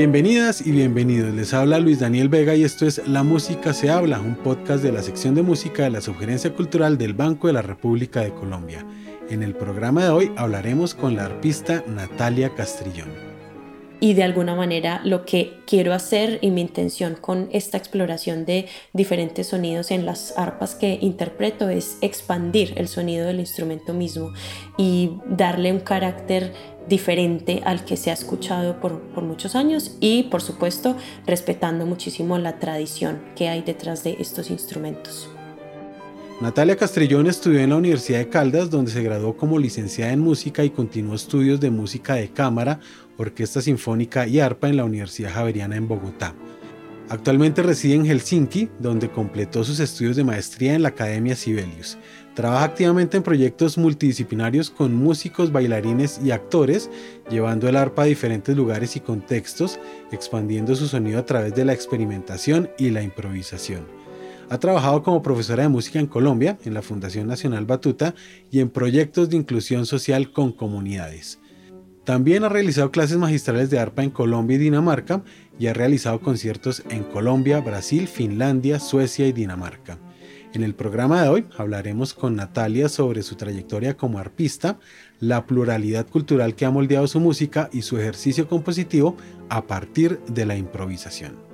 Bienvenidas y bienvenidos. Les habla Luis Daniel Vega y esto es La Música se habla, un podcast de la sección de música de la Sugerencia Cultural del Banco de la República de Colombia. En el programa de hoy hablaremos con la arpista Natalia Castrillón y de alguna manera lo que quiero hacer y mi intención con esta exploración de diferentes sonidos en las arpas que interpreto es expandir el sonido del instrumento mismo y darle un carácter diferente al que se ha escuchado por, por muchos años y por supuesto respetando muchísimo la tradición que hay detrás de estos instrumentos. Natalia Castrillón estudió en la Universidad de Caldas, donde se graduó como licenciada en música y continuó estudios de música de cámara, orquesta sinfónica y arpa en la Universidad Javeriana en Bogotá. Actualmente reside en Helsinki, donde completó sus estudios de maestría en la Academia Sibelius. Trabaja activamente en proyectos multidisciplinarios con músicos, bailarines y actores, llevando el arpa a diferentes lugares y contextos, expandiendo su sonido a través de la experimentación y la improvisación. Ha trabajado como profesora de música en Colombia, en la Fundación Nacional Batuta y en proyectos de inclusión social con comunidades. También ha realizado clases magistrales de arpa en Colombia y Dinamarca y ha realizado conciertos en Colombia, Brasil, Finlandia, Suecia y Dinamarca. En el programa de hoy hablaremos con Natalia sobre su trayectoria como arpista, la pluralidad cultural que ha moldeado su música y su ejercicio compositivo a partir de la improvisación.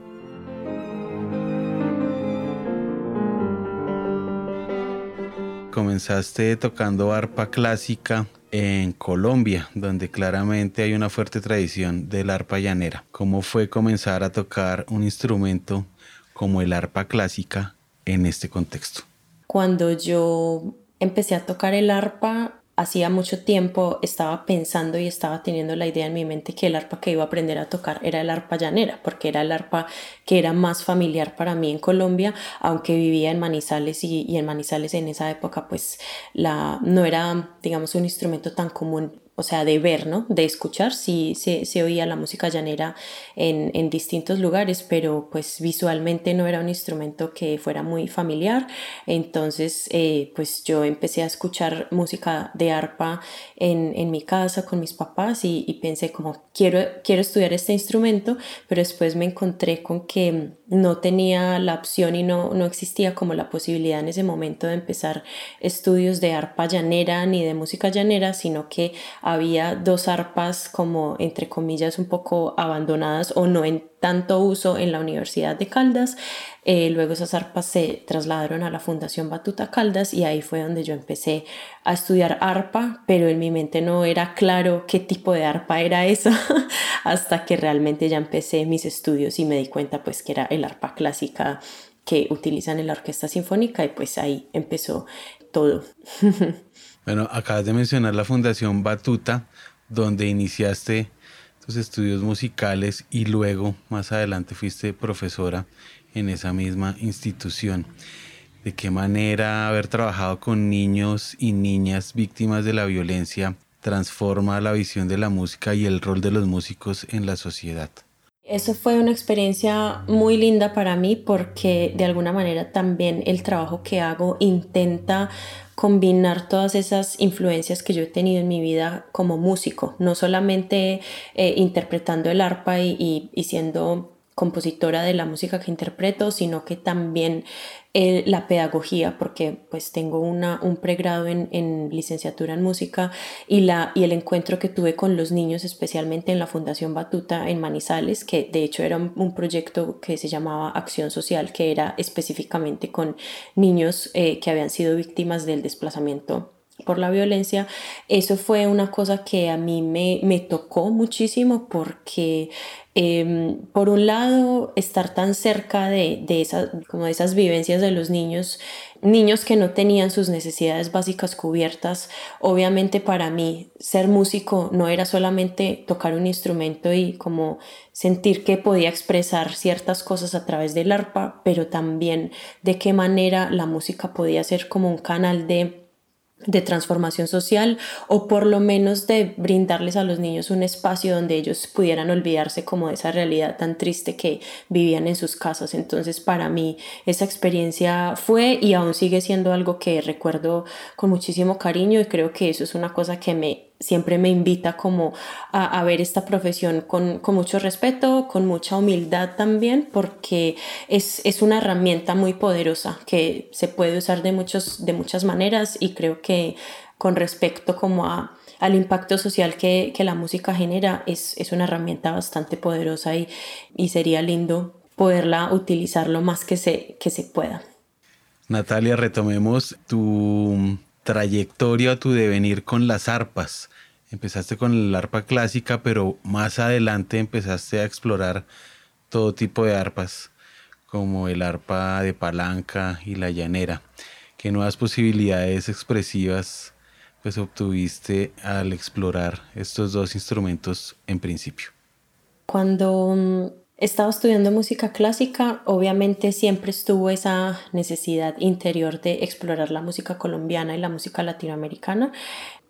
comenzaste tocando arpa clásica en Colombia, donde claramente hay una fuerte tradición del arpa llanera. ¿Cómo fue comenzar a tocar un instrumento como el arpa clásica en este contexto? Cuando yo empecé a tocar el arpa, hacía mucho tiempo estaba pensando y estaba teniendo la idea en mi mente que el arpa que iba a aprender a tocar era el arpa llanera, porque era el arpa que era más familiar para mí en Colombia, aunque vivía en Manizales y, en Manizales en esa época pues la, no era digamos un instrumento tan común o sea, de ver, ¿no? De escuchar, sí se, oía la música llanera en, en, distintos lugares, pero pues visualmente no era un instrumento que fuera muy familiar. Entonces, eh, pues yo empecé a escuchar música de arpa en, en mi casa con mis papás y, y, pensé como, quiero, quiero estudiar este instrumento, pero después me encontré con que no tenía la opción y no, no existía como la posibilidad en ese momento de empezar estudios de arpa llanera ni de música llanera, sino que había dos arpas como entre comillas un poco abandonadas o no en tanto uso en la Universidad de Caldas. Eh, luego esas arpas se trasladaron a la Fundación Batuta Caldas y ahí fue donde yo empecé a estudiar arpa, pero en mi mente no era claro qué tipo de arpa era esa hasta que realmente ya empecé mis estudios y me di cuenta pues que era el arpa clásica que utilizan en la orquesta sinfónica y pues ahí empezó todo. Bueno, acabas de mencionar la Fundación Batuta, donde iniciaste tus estudios musicales y luego más adelante fuiste profesora en esa misma institución. ¿De qué manera haber trabajado con niños y niñas víctimas de la violencia transforma la visión de la música y el rol de los músicos en la sociedad? Eso fue una experiencia muy linda para mí porque de alguna manera también el trabajo que hago intenta combinar todas esas influencias que yo he tenido en mi vida como músico, no solamente eh, interpretando el arpa y, y siendo compositora de la música que interpreto, sino que también la pedagogía, porque pues tengo una, un pregrado en, en, licenciatura en música y, la, y el encuentro que tuve con los niños, especialmente en la Fundación Batuta en Manizales, que de hecho era un, proyecto que se llamaba Acción Social, que era específicamente con niños eh, que habían sido víctimas del desplazamiento por la violencia, eso fue una cosa que a mí me, me tocó muchísimo porque Em, por un lado, estar tan cerca de, de, como de esas vivencias de los niños, niños que no tenían sus necesidades básicas cubiertas. Obviamente para mí ser músico no era solamente tocar un instrumento y como sentir que podía expresar ciertas cosas a través del arpa, pero también de qué manera la música podía ser como un canal de de transformación social o por lo menos de brindarles a los niños un espacio donde ellos pudieran olvidarse como de esa realidad tan triste que vivían en sus casas. Entonces para mí esa experiencia fue y aún sigue siendo algo que recuerdo con muchísimo cariño y creo que eso es una cosa que me siempre me invita como a, ver esta profesión con, mucho respeto, con mucha humildad también, porque es, una herramienta muy poderosa que se puede usar de, muchos, de muchas maneras y creo que con respecto como a, al impacto social que, la música genera es, una herramienta bastante poderosa y, y sería lindo poderla utilizar lo más que se, que se pueda. Natalia, retomemos tu trayectoria, tu devenir con las arpas. Empezaste con el arpa clásica, pero más adelante empezaste a explorar todo tipo de arpas, como el arpa de palanca y la llanera. ¿Qué nuevas posibilidades expresivas pues obtuviste al explorar estos dos instrumentos en principio? Cuando mm, estaba estudiando música clásica, obviamente siempre estuvo esa necesidad interior de explorar la música colombiana y la música latinoamericana,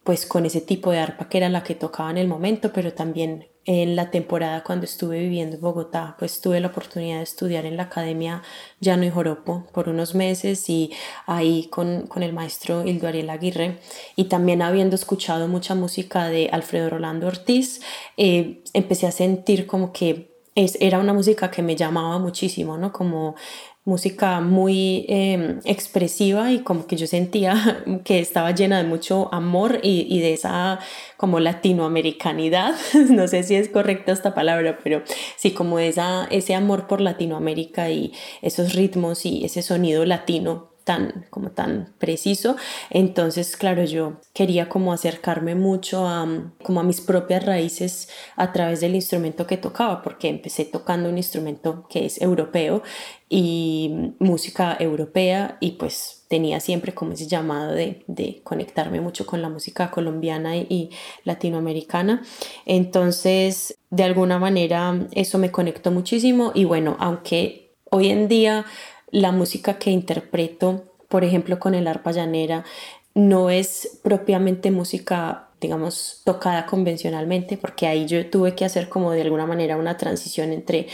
pues con ese tipo de arpa que era la que tocaba en el momento, pero también en la temporada cuando estuve viviendo en Bogotá, pues tuve la oportunidad de estudiar en la Academia Llano y Joropo por unos meses y ahí con, con el maestro Hildo Ariel Aguirre. Y también habiendo escuchado mucha música de Alfredo Rolando Ortiz, eh, empecé a sentir como que era una música que me llamaba muchísimo, ¿no? Como música muy em, expresiva y como que yo sentía que estaba llena de mucho amor y, y, de esa como latinoamericanidad, no sé si es correcta esta palabra, pero sí como esa, ese amor por Latinoamérica y esos ritmos y ese sonido latino tan, como tan preciso. Entonces, claro, yo quería como acercarme mucho a, como a mis propias raíces a través del instrumento que tocaba, porque empecé tocando un instrumento que es europeo y música europea y pues tenía siempre como ese llamado de, de conectarme mucho con la música colombiana y, y latinoamericana. Entonces, de alguna manera, eso me conectó muchísimo y bueno, aunque hoy en día la música que interpreto, por ejemplo, con el arpa llanera, no es propiamente música, digamos, tocada convencionalmente, porque ahí yo tuve que hacer como de alguna manera una transición entre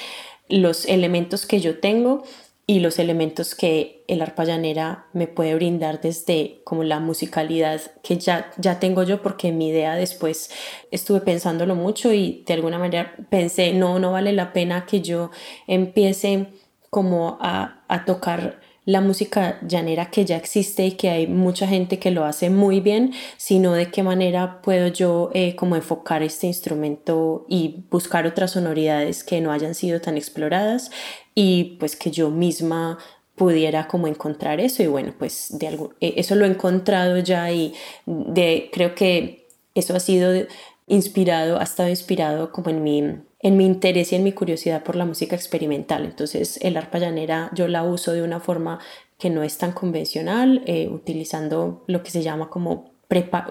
los elementos que yo tengo y los elementos que el arpa llanera me puede brindar desde como la musicalidad que ya, ya tengo yo porque mi idea después estuve pensándolo mucho y de alguna manera pensé no, no vale la pena que yo empiece como a, tocar la música llanera que ya existe y que hay mucha gente que lo hace muy bien, sino de qué manera puedo yo eh, como enfocar este instrumento y buscar otras sonoridades que no hayan sido tan exploradas y pues que yo misma pudiera como encontrar eso. Y bueno pues de algo, eh, eso lo he encontrado ya y de creo que eso ha sido inspirado ha estado inspirado como en mi en mi interés y en mi curiosidad por la música experimental. Entonces el arpa llanera yo la uso de una forma que no es tan convencional, eh, utilizando lo que se llama como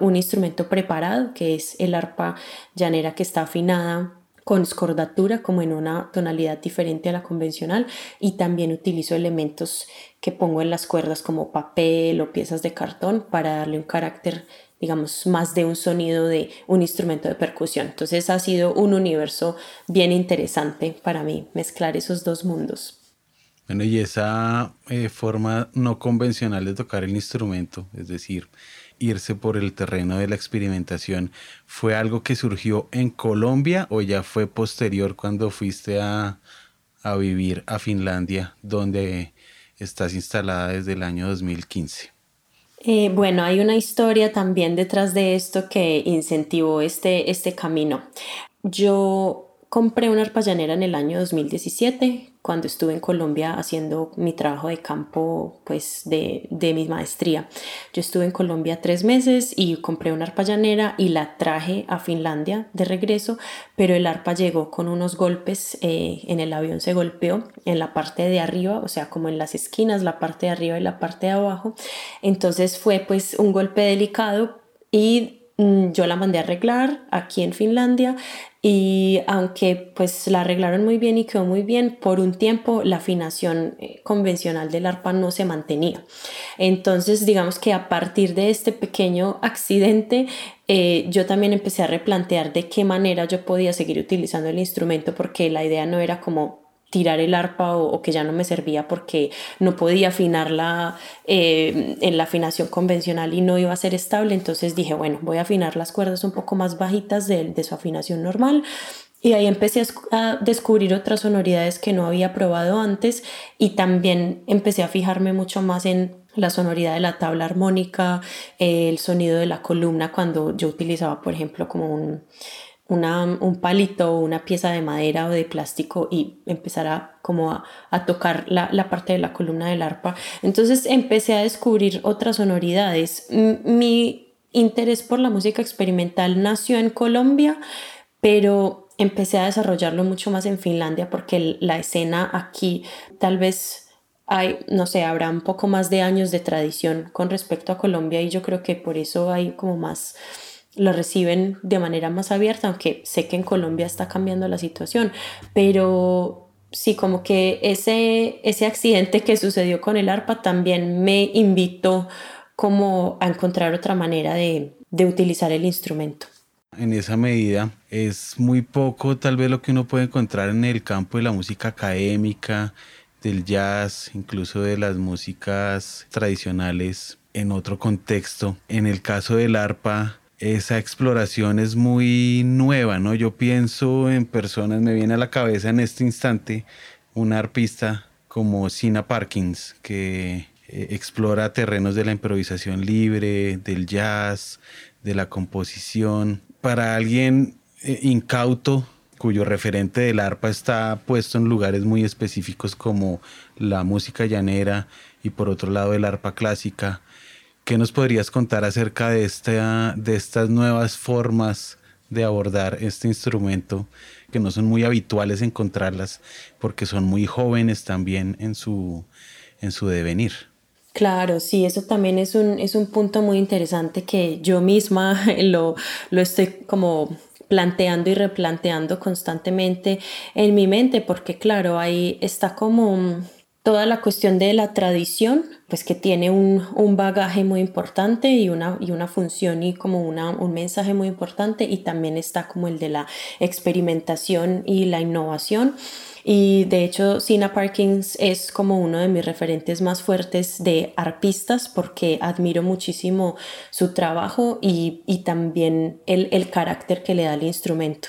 un instrumento preparado, que es el arpa llanera que está afinada con escordatura como en una tonalidad diferente a la convencional y también utilizo elementos que pongo en las cuerdas como papel o piezas de cartón para darle un carácter digamos, más de un sonido de un instrumento de percusión. Entonces ha sido un universo bien interesante para mí mezclar esos dos mundos. Bueno, y esa eh, forma no convencional de tocar el instrumento, es decir, irse por el terreno de la experimentación, ¿fue algo que surgió en Colombia o ya fue posterior cuando fuiste a, a vivir a Finlandia, donde estás instalada desde el año 2015? Eh, bueno, hay una historia también detrás de esto que incentivó este, este camino. Yo compré una arpa llanera en el año 2017 cuando estuve en Colombia haciendo mi trabajo de campo pues de, de, mi maestría. Yo estuve en Colombia tres meses y compré una arpa llanera y la traje a Finlandia de regreso, pero el arpa llegó con unos golpes, eh, en el avión se golpeó en la parte de arriba, o sea como en las esquinas, la parte de arriba y la parte de abajo. Entonces fue pues un golpe delicado y yo la mandé a arreglar aquí en Finlandia y aunque pues la arreglaron muy bien y quedó muy bien, por un tiempo la afinación eh, convencional del arpa no se mantenía. Entonces digamos que a partir de este pequeño accidente eh, yo también empecé a replantear de qué manera yo podía seguir utilizando el instrumento porque la idea no era como tirar el arpa o, que ya no me servía porque no podía afinarla eh, en la afinación convencional y no iba a ser estable. Entonces dije, bueno, voy a afinar las cuerdas un poco más bajitas de, de su afinación normal. Y ahí empecé a descubrir otras sonoridades que no había probado antes y también empecé a fijarme mucho más en la sonoridad de la tabla armónica, el sonido de la columna cuando yo utilizaba, por ejemplo, como un, un palito o una pieza de madera o de plástico y empezar a, como a, tocar la, parte de la columna del arpa. Entonces empecé a descubrir otras sonoridades. Mi interés por la música experimental nació en Colombia, pero empecé a desarrollarlo mucho más en Finlandia porque la escena aquí tal vez hay, no sé, habrá un poco más de años de tradición con respecto a Colombia y yo creo que por eso hay como más lo reciben de manera más abierta, aunque sé que en Colombia está cambiando la situación, pero sí, como que ese, ese accidente que sucedió con el arpa también me invitó como a encontrar otra manera de, de utilizar el instrumento. En esa medida es muy poco tal vez lo que uno puede encontrar en el campo de la música académica, del jazz, incluso de las músicas tradicionales en otro contexto. En el caso del arpa, esa exploración es muy nueva, ¿no? Yo pienso en personas, me viene a la cabeza en este instante una arpista como Sina Parkins, que eh, explora terrenos de la improvisación libre, del jazz, de la composición. Para alguien eh, incauto, cuyo referente del arpa está puesto en lugares muy específicos como la música llanera y por otro lado el arpa clásica, ¿Qué nos podrías contar acerca de, esta, de estas nuevas formas de abordar este instrumento que no son muy habituales encontrarlas porque son muy jóvenes también en su, en su devenir? Claro, sí, eso también es un, es un punto muy interesante que yo misma lo, lo estoy como planteando y replanteando constantemente en mi mente porque claro, ahí está como toda la cuestión de la tradición, pues que tiene un, un bagaje muy importante y una, y una función y como una, un mensaje muy importante y también está como el de la experimentación y la innovación. Y de hecho, Sina Parkins es como uno de mis referentes más fuertes de arpistas porque admiro muchísimo su trabajo y, y también el, el carácter que le da el instrumento.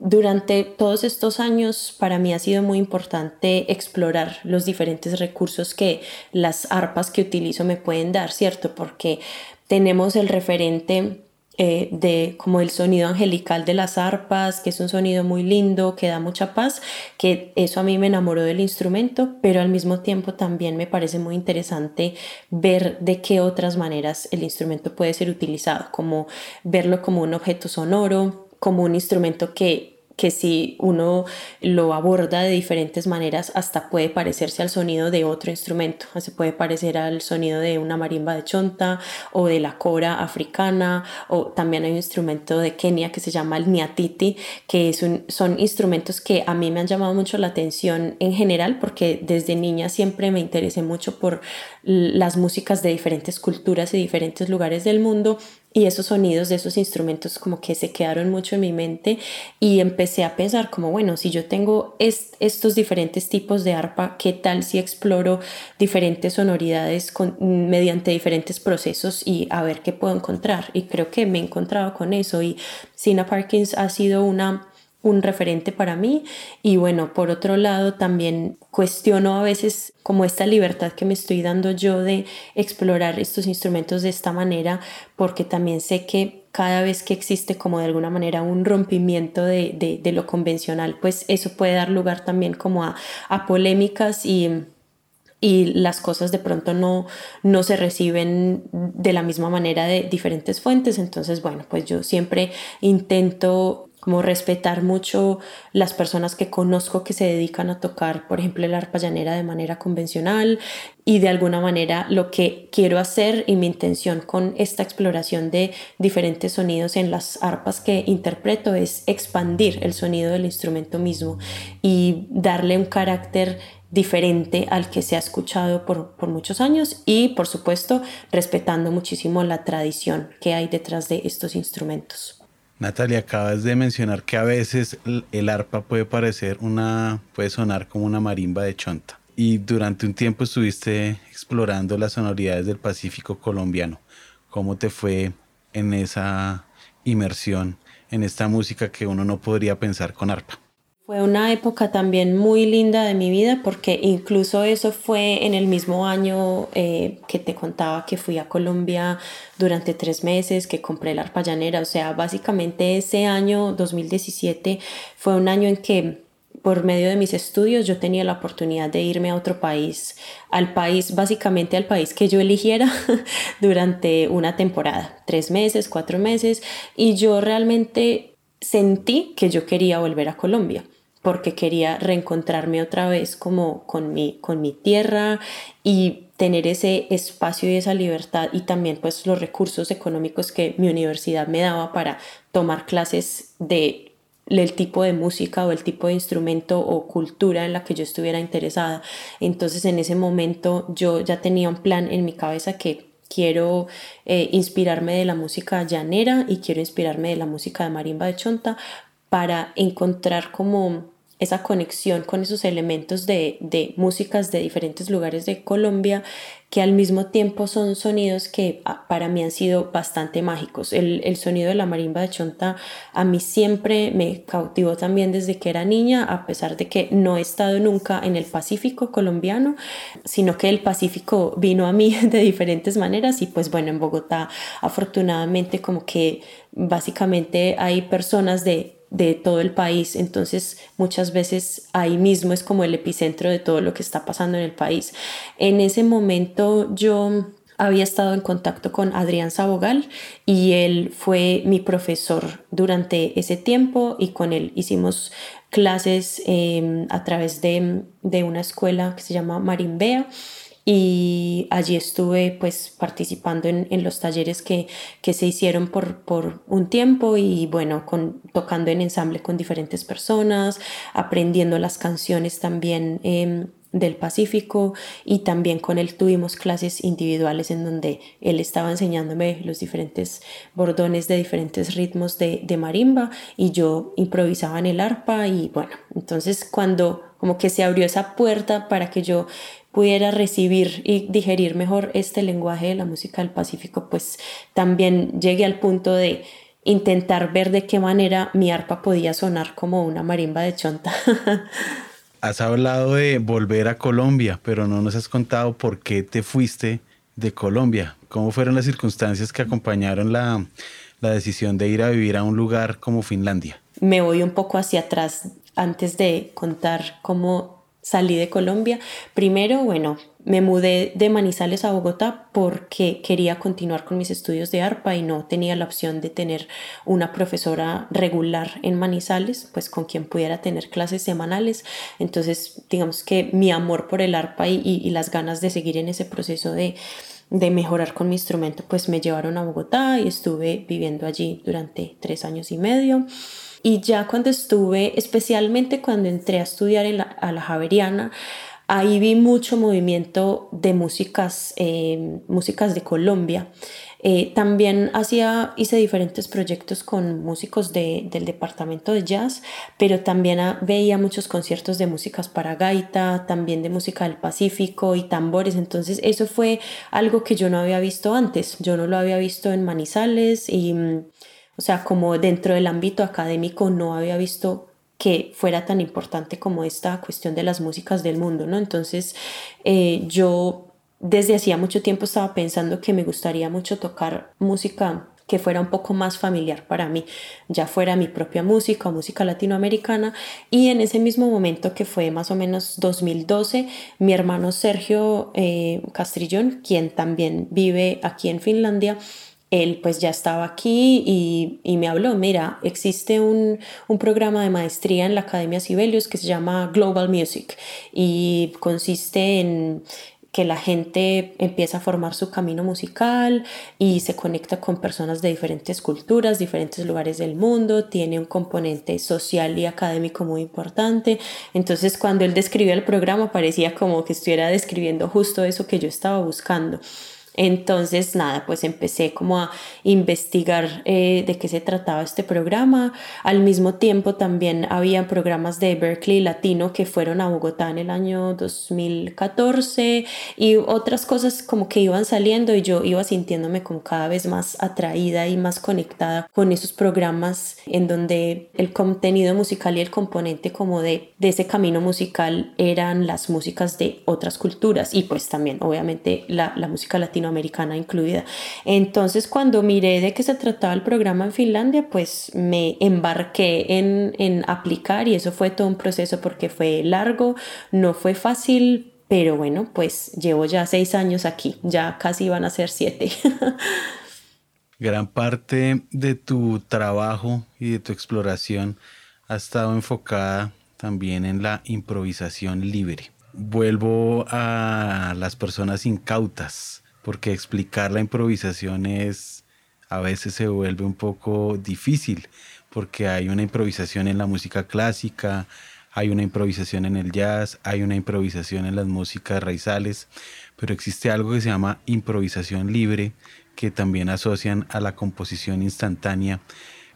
Durante todos estos años para mí ha sido muy importante explorar los diferentes recursos que las arpas que utilizo me pueden dar, ¿cierto? Porque tenemos el referente eh, de como el sonido angelical de las arpas, que es un sonido muy lindo, que da mucha paz, que eso a mí me enamoró del instrumento, pero al mismo tiempo también me parece muy interesante ver de qué otras maneras el instrumento puede ser utilizado, como verlo como un objeto sonoro, como un instrumento que que si uno lo aborda de diferentes maneras hasta puede parecerse al sonido de otro instrumento, se puede parecer al sonido de una marimba de chonta o de la cora africana. O también hay un instrumento de Kenia que se llama el niatiti, que es un, son instrumentos que a mí me han llamado mucho la atención en general porque desde niña siempre me interesé mucho por las músicas de diferentes culturas y diferentes lugares del mundo y esos sonidos de esos instrumentos como que se quedaron mucho en mi mente y empecé a pensar como, bueno, si yo tengo estos diferentes tipos de arpa, ¿qué tal si exploro diferentes sonoridades con, mediante diferentes procesos y a ver qué puedo encontrar? Y creo que me he encontrado con eso y Sina Parkins ha sido una un referente para mí y bueno, por otro lado también cuestiono a veces como esta libertad que me estoy dando yo de explorar estos instrumentos de esta manera porque también sé que cada vez que existe como de alguna manera un rompimiento de, de, lo convencional pues eso puede dar lugar también como a, a polémicas y y las cosas de pronto no, no se reciben de la misma manera de diferentes fuentes. Entonces, bueno, pues yo siempre intento como respetar mucho las personas que conozco que se dedican a tocar, por ejemplo, el arpa llanera de manera convencional y de alguna manera lo que quiero hacer y mi intención con esta exploración de diferentes sonidos en las arpas que interpreto es expandir el sonido del instrumento mismo y darle un carácter diferente al que se ha escuchado por, por, muchos años y por supuesto respetando muchísimo la tradición que hay detrás de estos instrumentos. Natalia, acabas de mencionar que a veces el arpa puede parecer una, puede sonar como una marimba de chonta. Y durante un tiempo estuviste explorando las sonoridades del Pacífico colombiano. ¿Cómo te fue en esa inmersión en esta música que uno no podría pensar con arpa? Fue una época también muy linda de mi vida porque incluso eso fue en el mismo año eh, que te contaba que fui a Colombia durante tres meses, que compré la arpa llanera. O sea, básicamente ese año 2017 fue un año en que por medio de mis estudios yo tenía la oportunidad de irme a otro país, al país, básicamente al país que yo eligiera durante una temporada, tres meses, cuatro meses, y yo realmente sentí que yo quería volver a Colombia porque quería reencontrarme otra vez como con mi, con mi tierra y tener ese espacio y esa libertad y también pues los recursos económicos que mi universidad me daba para tomar clases de el tipo de música o el tipo de instrumento o cultura en la que yo estuviera interesada. Entonces en ese momento yo ya tenía un plan en mi cabeza que quiero eh, inspirarme de la música llanera y quiero inspirarme de la música de marimba de chonta para encontrar como esa conexión con esos elementos de, de, músicas de diferentes lugares de Colombia que al mismo tiempo son sonidos que ah, para mí han sido bastante mágicos. El, el, sonido de la marimba de Chonta a mí siempre me cautivó también desde que era niña, a pesar de que no he estado nunca en el Pacífico colombiano, sino que el Pacífico vino a mí de diferentes maneras y pues bueno, en Bogotá afortunadamente como que básicamente hay personas de de todo el país, entonces muchas veces ahí mismo es como el epicentro de todo lo que está pasando en el país. En ese momento yo había estado en contacto con Adrián Sabogal y él fue mi profesor durante ese tiempo y con él hicimos clases em, a través de, de, una escuela que se llama Marimbea y allí estuve pues participando en, en los talleres que, que, se hicieron por, por un tiempo y bueno, con, tocando en ensamble con diferentes personas, aprendiendo las canciones también eh, del Pacífico y también con él tuvimos clases individuales en donde él estaba enseñándome los diferentes bordones de diferentes ritmos de, de marimba y yo improvisaba en el arpa y bueno, entonces cuando como que se abrió esa puerta para que yo pudiera recibir y digerir mejor este lenguaje de la música del Pacífico, pues también llegué al punto de intentar ver de qué manera mi arpa podía sonar como una marimba de chonta. Has hablado de volver a Colombia, pero no nos has contado por qué te fuiste de Colombia. ¿Cómo fueron las circunstancias que acompañaron la, la decisión de ir a vivir a un lugar como Finlandia? Me voy un poco hacia atrás antes de contar cómo salí de Colombia. Primero, bueno, me mudé de Manizales a Bogotá porque quería continuar con mis estudios de arpa y no tenía la opción de tener una profesora regular en Manizales, pues con quien pudiera tener clases semanales. Entonces, digamos que mi amor por el arpa y, y, las ganas de seguir en ese proceso de, de mejorar con mi instrumento, pues me llevaron a Bogotá y estuve viviendo allí durante tres años y medio. Y ya cuando estuve, especialmente cuando entré a estudiar en la, a la Javeriana, ahí vi mucho movimiento de músicas, eh, músicas de Colombia. Eh, también hacía, hice diferentes proyectos con músicos de, del departamento de jazz, pero también veía muchos conciertos de músicas para gaita, también de música del Pacífico y tambores. Entonces eso fue algo que yo no había visto antes. Yo no lo había visto en Manizales y mm, o sea, como dentro del ámbito académico no había visto que fuera tan importante como esta cuestión de las músicas del mundo, ¿no? Entonces, eh, yo desde hacía mucho tiempo estaba pensando que me gustaría mucho tocar música que fuera un poco más familiar para mí, ya fuera mi propia música o música latinoamericana. Y en ese mismo momento, que fue más o menos 2012, mi hermano Sergio eh, Castrillón, quien también vive aquí en Finlandia, él pues ya estaba aquí y, me habló, mira, existe un, programa de maestría en la Academia Sibelius que se llama Global Music y consiste en que la gente empieza a formar su camino musical y se conecta con personas de diferentes culturas, diferentes lugares del mundo, tiene un componente social y académico muy importante. Entonces cuando él describía el programa parecía como que estuviera describiendo justo eso que yo estaba buscando. Entonces, nada, pues empecé como a investigar eh, de qué se trataba este programa. Al mismo tiempo también había programas de Berkeley Latino que fueron a Bogotá en el año 2014 y otras cosas como que iban saliendo y yo iba sintiéndome como cada vez más atraída y más conectada con esos programas en donde el contenido musical y el componente como de, de ese camino musical eran las músicas de otras culturas y pues también obviamente la, la música latina americana incluida. Entonces, cuando miré de qué se trataba el programa en Finlandia, pues me embarqué en, en aplicar y eso fue todo un proceso porque fue largo, no fue fácil, pero bueno, pues llevo ya seis años aquí, ya casi van a ser siete. Gran parte de tu trabajo y de tu exploración ha estado enfocada también en la improvisación libre. Vuelvo a las personas incautas porque explicar la improvisación es a veces se vuelve un poco difícil, porque hay una improvisación en la música clásica, hay una improvisación en el jazz, hay una improvisación en las músicas raizales, pero existe algo que se llama improvisación libre, que también asocian a la composición instantánea.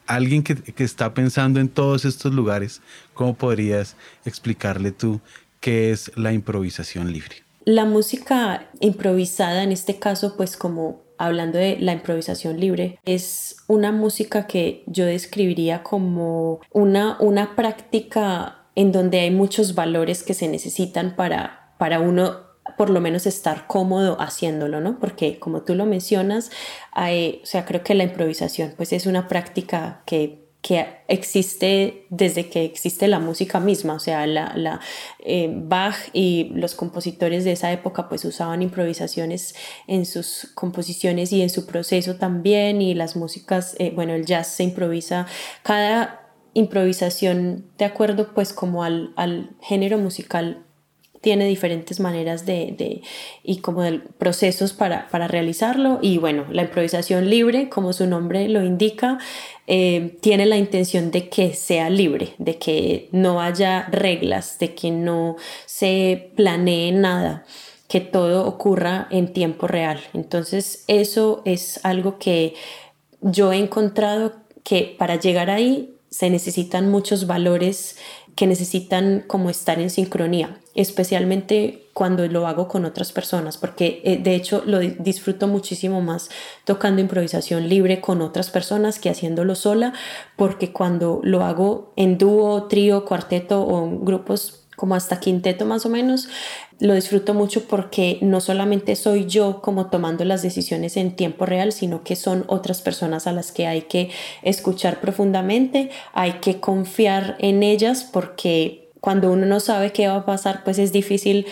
Alguien que, que está pensando en todos estos lugares, ¿cómo podrías explicarle tú qué es la improvisación libre? La música improvisada, en este caso, pues como hablando de la improvisación libre, es una música que yo describiría como una, una práctica en donde hay muchos valores que se necesitan para, para uno por lo menos estar cómodo haciéndolo, ¿no? Porque como tú lo mencionas, hay, o sea, creo que la improvisación pues es una práctica que que existe desde que existe la música misma, o sea, la, eh, Bach y los compositores de esa época pues usaban improvisaciones en sus composiciones y en su proceso también y las músicas, eh, bueno, el jazz se improvisa, cada improvisación de acuerdo pues como al, al género musical tiene diferentes maneras de, y como de procesos para, para, realizarlo y bueno, la improvisación libre, como su nombre lo indica, eh, tiene la intención de que sea libre, de que no haya reglas, de que no se planee nada que todo ocurra en tiempo real. Entonces, eso es algo que yo he encontrado que para llegar ahí se necesitan muchos valores que necesitan como estar en sincronía, especialmente cuando lo hago con otras personas, porque eh, de hecho lo disfruto muchísimo más tocando improvisación libre con otras personas que haciéndolo sola, porque cuando lo hago en dúo, trío, cuarteto o grupos como hasta quinteto más o menos, lo disfruto mucho porque no solamente soy yo como tomando las decisiones en tiempo real, sino que son otras personas a las que hay que escuchar profundamente, hay que confiar en ellas porque cuando uno no sabe qué va a pasar, pues es difícil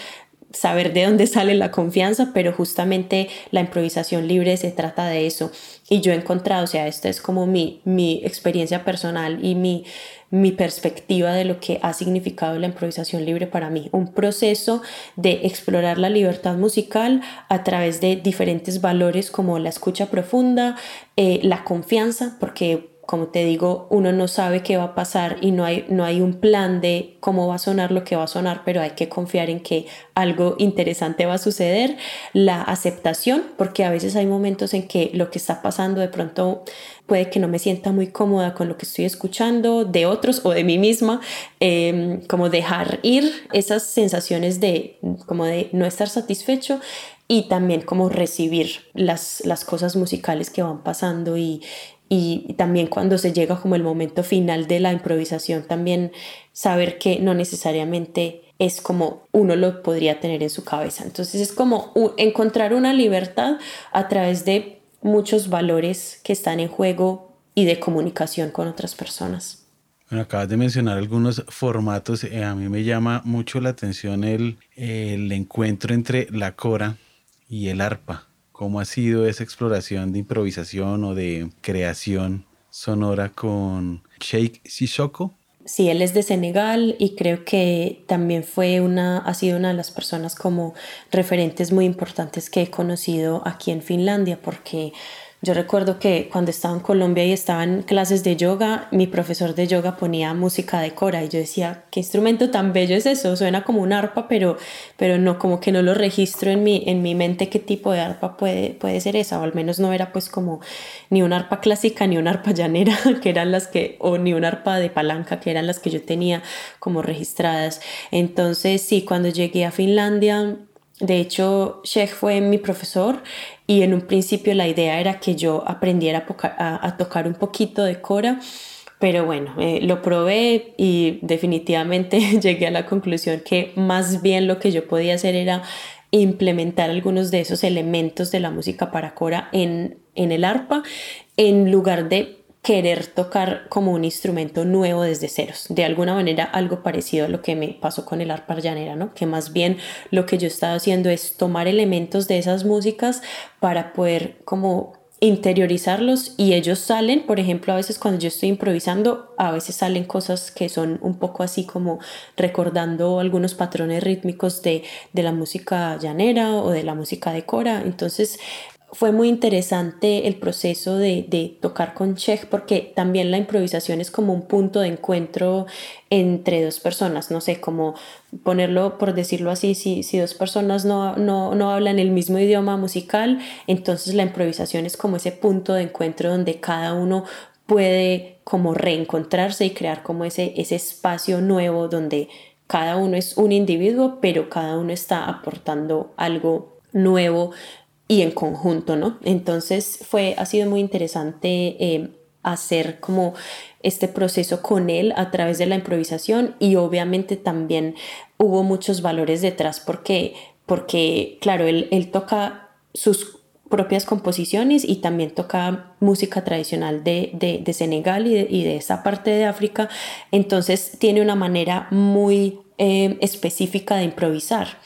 saber de dónde sale la confianza, pero justamente la improvisación libre se trata de eso. Y yo he encontrado, o sea, esta es como mi, mi experiencia personal y mi, mi perspectiva de lo que ha significado la improvisación libre para mí. Un proceso de explorar la libertad musical a través de diferentes valores como la escucha profunda, eh, la confianza, porque como te digo, uno no sabe qué va a pasar y no hay, no hay un plan de cómo va a sonar lo que va a sonar, pero hay que confiar en que algo interesante va a suceder. La aceptación, porque a veces hay momentos en que lo que está pasando de pronto puede que no me sienta muy cómoda con lo que estoy escuchando de otros o de mí misma, em, como dejar ir esas sensaciones de como de no estar satisfecho y también como recibir las, las cosas musicales que van pasando y, y también cuando se llega como el momento final de la improvisación, también saber que no necesariamente es como uno lo podría tener en su cabeza. Entonces es como encontrar una libertad a través de muchos valores que están en juego y de comunicación con otras personas. Bueno, acabas de mencionar algunos formatos. Eh, a mí me llama mucho la atención el, el encuentro entre la cora y el arpa. ¿Cómo ha sido esa exploración de improvisación o de creación sonora con Sheikh Sissoko? Sí, él es de Senegal y creo que también fue una, ha sido una de las personas como referentes muy importantes que he conocido aquí en Finlandia porque Yo recuerdo que cuando estaba en Colombia y estaba en clases de yoga, mi profesor de yoga ponía música de cora y yo decía, ¿qué instrumento tan bello es eso? Suena como un arpa, pero, pero no, como que no lo registro en mi, en mi mente qué tipo de arpa puede, puede ser esa, o al menos no era pues como ni una arpa clásica ni una arpa llanera, que eran las que, o ni una arpa de palanca, que eran las que yo tenía como registradas. Entonces, sí, cuando llegué a Finlandia, de hecho, Sheikh fue mi profesor y en un principio la idea era que yo aprendiera a, tocar un poquito de cora, pero bueno, eh, lo probé y definitivamente llegué a la conclusión que más bien lo que yo podía hacer era implementar algunos de esos elementos de la música para cora en, en el arpa en lugar de querer tocar como un instrumento nuevo desde ceros. De alguna manera algo parecido a lo que me pasó con el arpa llanera, ¿no? Que más bien lo que yo estaba haciendo es tomar elementos de esas músicas para poder como interiorizarlos y ellos salen, por ejemplo, a veces cuando yo estoy improvisando, a veces salen cosas que son un poco así como recordando algunos patrones rítmicos de, de la música llanera o de la música de cora. Entonces, fue muy interesante el proceso de, de, tocar con Czech porque también la improvisación es como un punto de encuentro entre dos personas, no sé, como ponerlo por decirlo así, si, si dos personas no, no, no hablan el mismo idioma musical, entonces la improvisación es como ese punto de encuentro donde cada uno puede como reencontrarse y crear como ese, ese espacio nuevo donde cada uno es un individuo, pero cada uno está aportando algo nuevo y en conjunto, ¿no? Entonces fue, ha sido muy interesante eh, hacer como este proceso con él a través de la improvisación y obviamente también hubo muchos valores detrás porque, porque claro, él, él toca sus propias composiciones y también toca música tradicional de, de, Senegal y de, y de, esa parte de África. Entonces tiene una manera muy eh, específica de improvisar.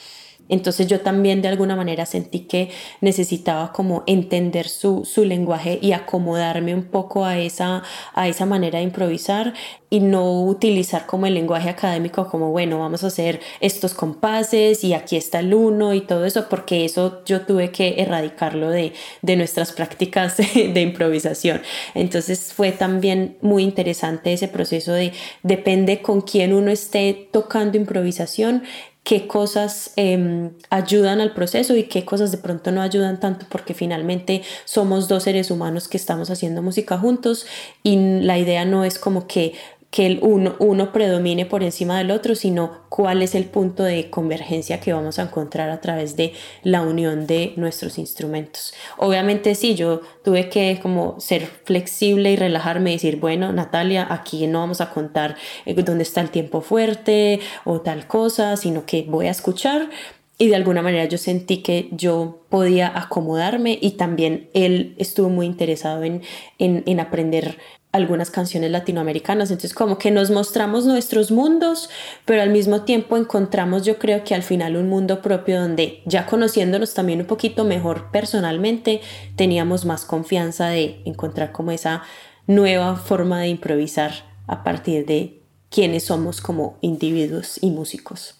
Entonces yo también de alguna manera sentí que necesitaba como entender su, su, lenguaje y acomodarme un poco a esa, a esa manera de improvisar y no utilizar como el lenguaje académico como, bueno, vamos a hacer estos compases y aquí está el uno y todo eso, porque eso yo tuve que erradicarlo de, de nuestras prácticas de, improvisación. Entonces fue también muy interesante ese proceso de, depende con quién uno esté tocando improvisación, qué cosas em, ayudan al proceso y qué cosas de pronto no ayudan tanto porque finalmente somos dos seres humanos que estamos haciendo música juntos y la idea no es como que que el uno, uno predomine por encima del otro, sino cuál es el punto de convergencia que vamos a encontrar a través de la unión de nuestros instrumentos. Obviamente sí, yo tuve que como ser flexible y relajarme y decir, bueno, Natalia, aquí no vamos a contar eh, dónde está el tiempo fuerte o tal cosa, sino que voy a escuchar y de alguna manera yo sentí que yo podía acomodarme y también él estuvo muy interesado en, en, en aprender algunas canciones latinoamericanas. Entonces como que nos mostramos nuestros mundos, pero al mismo tiempo encontramos yo creo que al final un mundo propio donde ya conociéndonos también un poquito mejor personalmente, teníamos más confianza de encontrar como esa nueva forma de improvisar a partir de quiénes somos como individuos y músicos.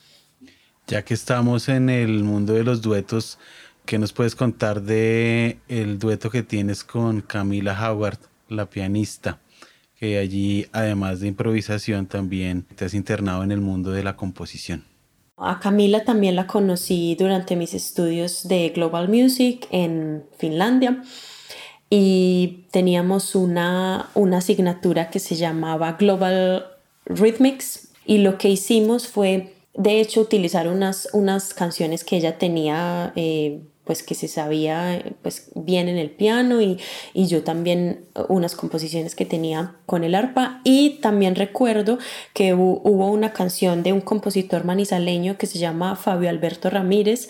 Ya que estamos en el mundo de los duetos, ¿qué nos puedes contar de el dueto que tienes con Camila Howard, la pianista? Que allí, además de improvisación, también te has internado en el mundo de la composición. A Camila también la conocí durante mis estudios de Global Music en Finlandia y teníamos una, una asignatura que se llamaba Global Rhythmics y lo que hicimos fue de hecho utilizar unas, unas canciones que ella tenía eh, pues que se sabía pues bien en el piano y, y, yo también unas composiciones que tenía con el arpa y también recuerdo que hubo una canción de un compositor manizaleño que se llama Fabio Alberto Ramírez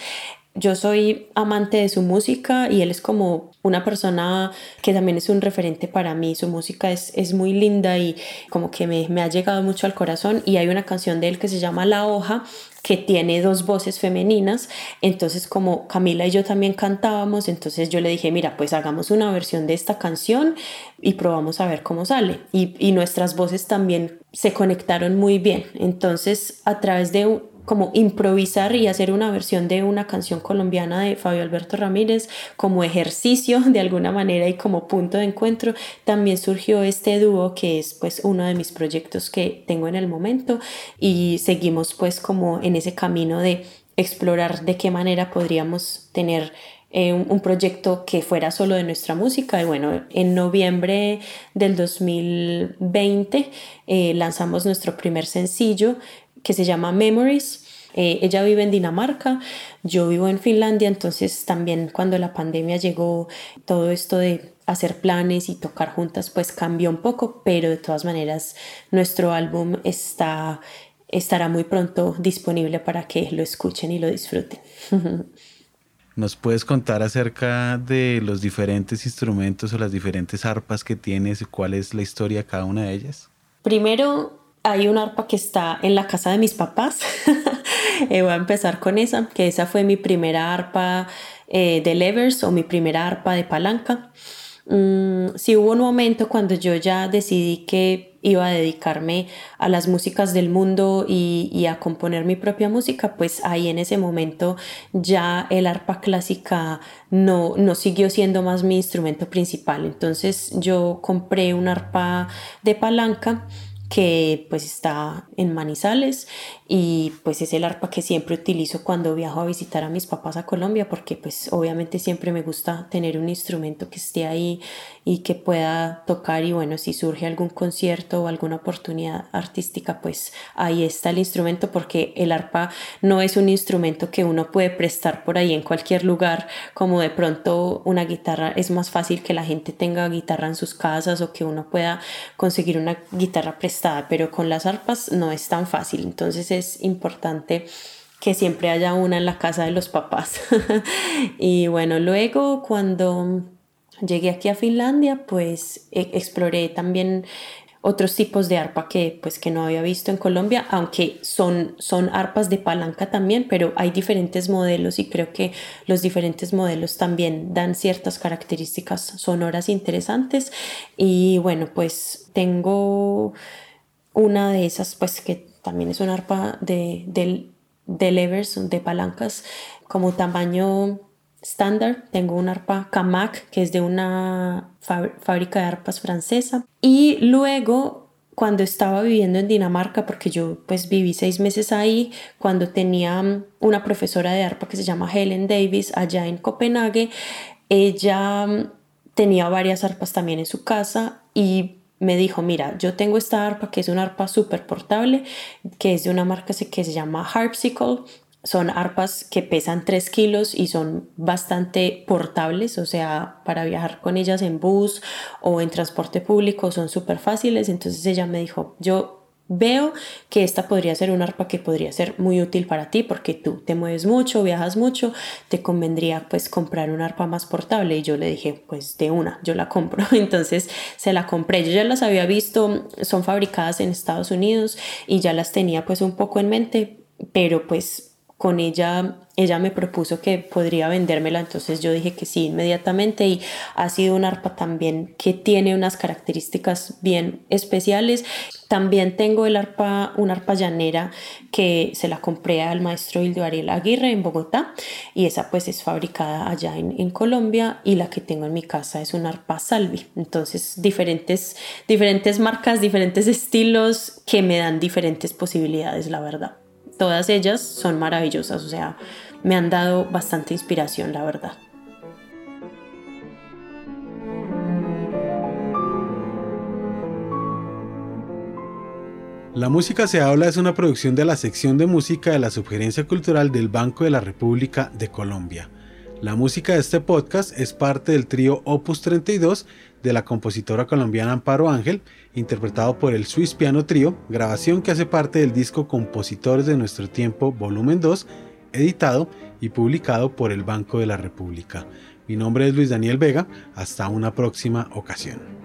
yo soy amante de su música y él es como una persona que también es un referente para mí. Su música es, es muy linda y como que me, me ha llegado mucho al corazón. Y hay una canción de él que se llama La hoja, que tiene dos voces femeninas. Entonces, como Camila y yo también cantábamos, entonces yo le dije, mira, pues hagamos una versión de esta canción y probamos a ver cómo sale. Y, y nuestras voces también se conectaron muy bien. Entonces, a través de como improvisar y hacer una versión de una canción colombiana de Fabio Alberto Ramírez como ejercicio de alguna manera y como punto de encuentro, también surgió este dúo que es pues uno de mis proyectos que tengo en el momento y seguimos pues como en ese camino de explorar de qué manera podríamos tener eh, un, proyecto que fuera solo de nuestra música. Y bueno, en noviembre del 2020 eh, lanzamos nuestro primer sencillo que se llama Memories. Eh, ella vive en Dinamarca, yo vivo en Finlandia, entonces también cuando la pandemia llegó, todo esto de hacer planes y tocar juntas pues cambió un poco, pero de todas maneras nuestro álbum está, estará muy pronto disponible para que lo escuchen y lo disfruten. ¿Nos puedes contar acerca de los diferentes instrumentos o las diferentes arpas que tienes y cuál es la historia de cada una de ellas? Primero, hay una arpa que está en la casa de mis papás. Eh, voy a empezar con esa, que esa fue mi primera arpa eh, de levers o mi primera arpa de palanca. Mm, sí hubo un momento cuando yo ya decidí que iba a dedicarme a las músicas del mundo y, a componer mi propia música, pues ahí en ese momento ya el arpa clásica no, no siguió siendo más mi instrumento principal. Entonces yo compré un arpa de palanca que pues está en Manizales y pues es el arpa que siempre utilizo cuando viajo a visitar a mis papás a Colombia porque pues obviamente siempre me gusta tener un instrumento que esté ahí y que pueda tocar y bueno si surge algún concierto o alguna oportunidad artística pues ahí está el instrumento porque el arpa no es un instrumento que uno puede prestar por ahí en cualquier lugar como de pronto una guitarra es más fácil que la gente tenga guitarra en sus casas o que uno pueda conseguir una guitarra prestada pero con las arpas no es tan fácil entonces es importante que siempre haya una en la casa de los papás. y bueno, luego cuando llegué aquí a Finlandia, pues e, exploré también otros tipos de arpa que pues que no había visto en Colombia, aunque son son arpas de palanca también, pero hay diferentes modelos y creo que los diferentes modelos también dan ciertas características sonoras interesantes. Y bueno, pues tengo una de esas pues que también es una arpa de, de, levers, de palancas, como tamaño estándar. Tengo una arpa Camac, que es de una fábrica de arpas francesa. Y luego, cuando estaba viviendo en Dinamarca, porque yo pues viví seis meses ahí, cuando tenía una profesora de arpa que se llama Helen Davis allá en Copenhague, ella tenía varias arpas también en su casa y me dijo, mira, yo tengo esta arpa que es una arpa súper portable, que es de una marca que se llama Harpsicle. Son arpas que pesan 3 kilos y son bastante portables, o sea, para viajar con ellas en bus o en transporte público son súper fáciles. Entonces ella me dijo, yo Veo que esta podría ser un arpa que podría ser muy útil para ti porque tú te mueves mucho, viajas mucho, te convendría pues comprar un arpa más portable y yo le dije pues de una, yo la compro, entonces se la compré, yo ya las había visto, son fabricadas en Estados Unidos y ya las tenía pues un poco en mente, pero pues con ella, ella me propuso que podría vendérmela, entonces yo dije que sí inmediatamente y ha sido un arpa también que tiene unas características bien especiales. También tengo el arpa, una arpa llanera que se la compré al maestro Hildo Ariel Aguirre en Bogotá y esa pues es fabricada allá en, en Colombia y la que tengo en mi casa es una arpa Salvi. Entonces diferentes, diferentes marcas, diferentes estilos que me dan diferentes posibilidades, la verdad todas ellas son maravillosas, o sea, me han dado bastante inspiración, la verdad. La Música se habla es una producción de la sección de música de la Subgerencia Cultural del Banco de la República de Colombia. La música de este podcast es parte del trío Opus 32 de la compositora colombiana Amparo Ángel, interpretado por el Swiss Piano Trio, grabación que hace parte del disco Compositores de Nuestro Tiempo, volumen 2, editado y publicado por el Banco de la República. Mi nombre es Luis Daniel Vega, hasta una próxima ocasión.